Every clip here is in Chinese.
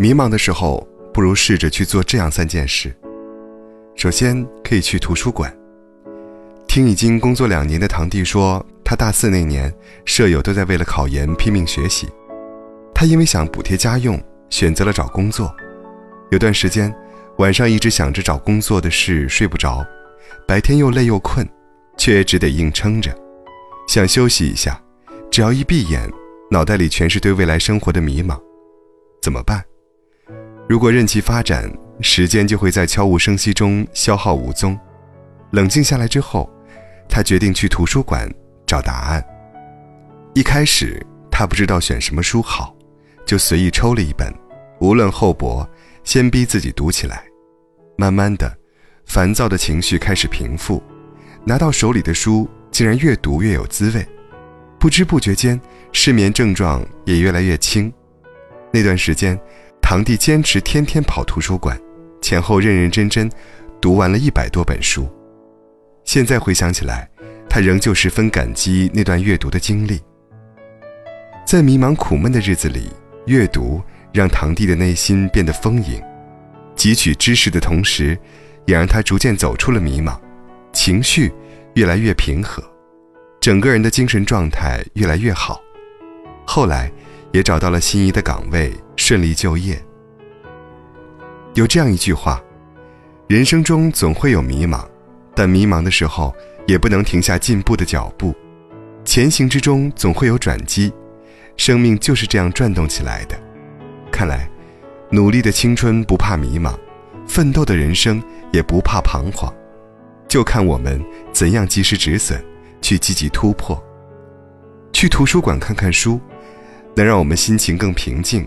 迷茫的时候，不如试着去做这样三件事。首先，可以去图书馆。听已经工作两年的堂弟说，他大四那年，舍友都在为了考研拼命学习，他因为想补贴家用，选择了找工作。有段时间，晚上一直想着找工作的事，睡不着，白天又累又困，却也只得硬撑着，想休息一下，只要一闭眼，脑袋里全是对未来生活的迷茫。怎么办？如果任其发展，时间就会在悄无声息中消耗无踪。冷静下来之后，他决定去图书馆找答案。一开始他不知道选什么书好，就随意抽了一本，无论厚薄，先逼自己读起来。慢慢的，烦躁的情绪开始平复，拿到手里的书竟然越读越有滋味。不知不觉间，失眠症状也越来越轻。那段时间，堂弟坚持天天跑图书馆，前后认认真真读完了一百多本书。现在回想起来，他仍旧十分感激那段阅读的经历。在迷茫苦闷的日子里，阅读让堂弟的内心变得丰盈，汲取知识的同时，也让他逐渐走出了迷茫，情绪越来越平和，整个人的精神状态越来越好。后来。也找到了心仪的岗位，顺利就业。有这样一句话：人生中总会有迷茫，但迷茫的时候也不能停下进步的脚步。前行之中总会有转机，生命就是这样转动起来的。看来，努力的青春不怕迷茫，奋斗的人生也不怕彷徨，就看我们怎样及时止损，去积极突破。去图书馆看看书。能让我们心情更平静，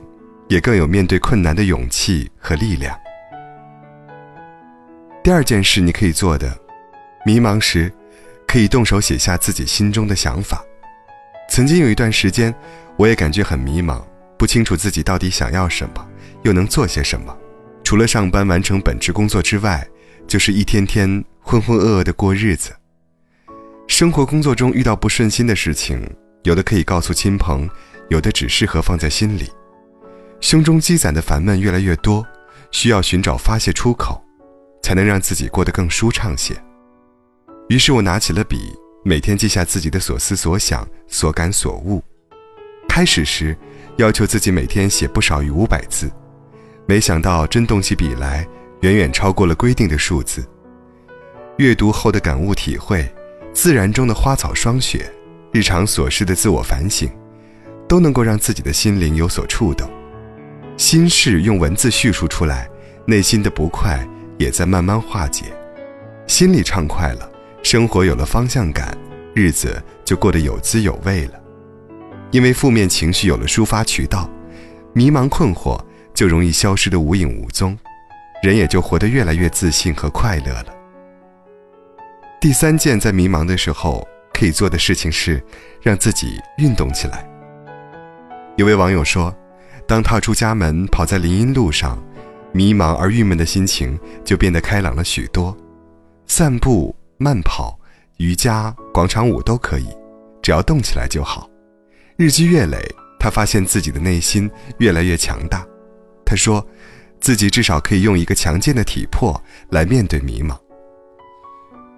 也更有面对困难的勇气和力量。第二件事你可以做的，迷茫时，可以动手写下自己心中的想法。曾经有一段时间，我也感觉很迷茫，不清楚自己到底想要什么，又能做些什么。除了上班完成本职工作之外，就是一天天浑浑噩噩的过日子。生活工作中遇到不顺心的事情，有的可以告诉亲朋。有的只适合放在心里，胸中积攒的烦闷越来越多，需要寻找发泄出口，才能让自己过得更舒畅些。于是我拿起了笔，每天记下自己的所思所想、所感所悟。开始时，要求自己每天写不少于五百字，没想到真动起笔来，远远超过了规定的数字。阅读后的感悟体会，自然中的花草霜雪，日常琐事的自我反省。都能够让自己的心灵有所触动，心事用文字叙述出来，内心的不快也在慢慢化解，心里畅快了，生活有了方向感，日子就过得有滋有味了。因为负面情绪有了抒发渠道，迷茫困惑就容易消失的无影无踪，人也就活得越来越自信和快乐了。第三件在迷茫的时候可以做的事情是，让自己运动起来。有位网友说：“当踏出家门，跑在林荫路上，迷茫而郁闷的心情就变得开朗了许多。散步、慢跑、瑜伽、广场舞都可以，只要动起来就好。日积月累，他发现自己的内心越来越强大。他说，自己至少可以用一个强健的体魄来面对迷茫。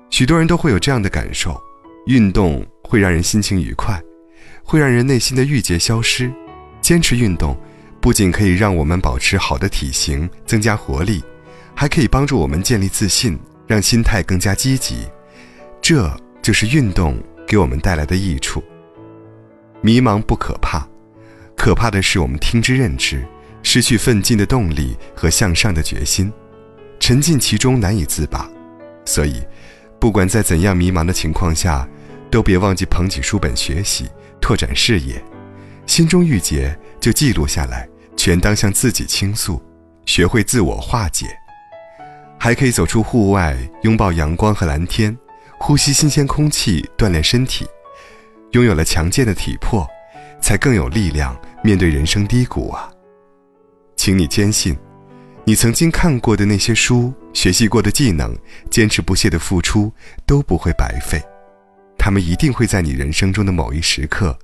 许多人都会有这样的感受：运动会让人心情愉快，会让人内心的郁结消失。”坚持运动，不仅可以让我们保持好的体型，增加活力，还可以帮助我们建立自信，让心态更加积极。这就是运动给我们带来的益处。迷茫不可怕，可怕的是我们听之任之，失去奋进的动力和向上的决心，沉浸其中难以自拔。所以，不管在怎样迷茫的情况下，都别忘记捧起书本学习，拓展视野。心中郁结就记录下来，全当向自己倾诉，学会自我化解。还可以走出户外，拥抱阳光和蓝天，呼吸新鲜空气，锻炼身体。拥有了强健的体魄，才更有力量面对人生低谷啊！请你坚信，你曾经看过的那些书，学习过的技能，坚持不懈的付出都不会白费，他们一定会在你人生中的某一时刻。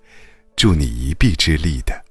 助你一臂之力的。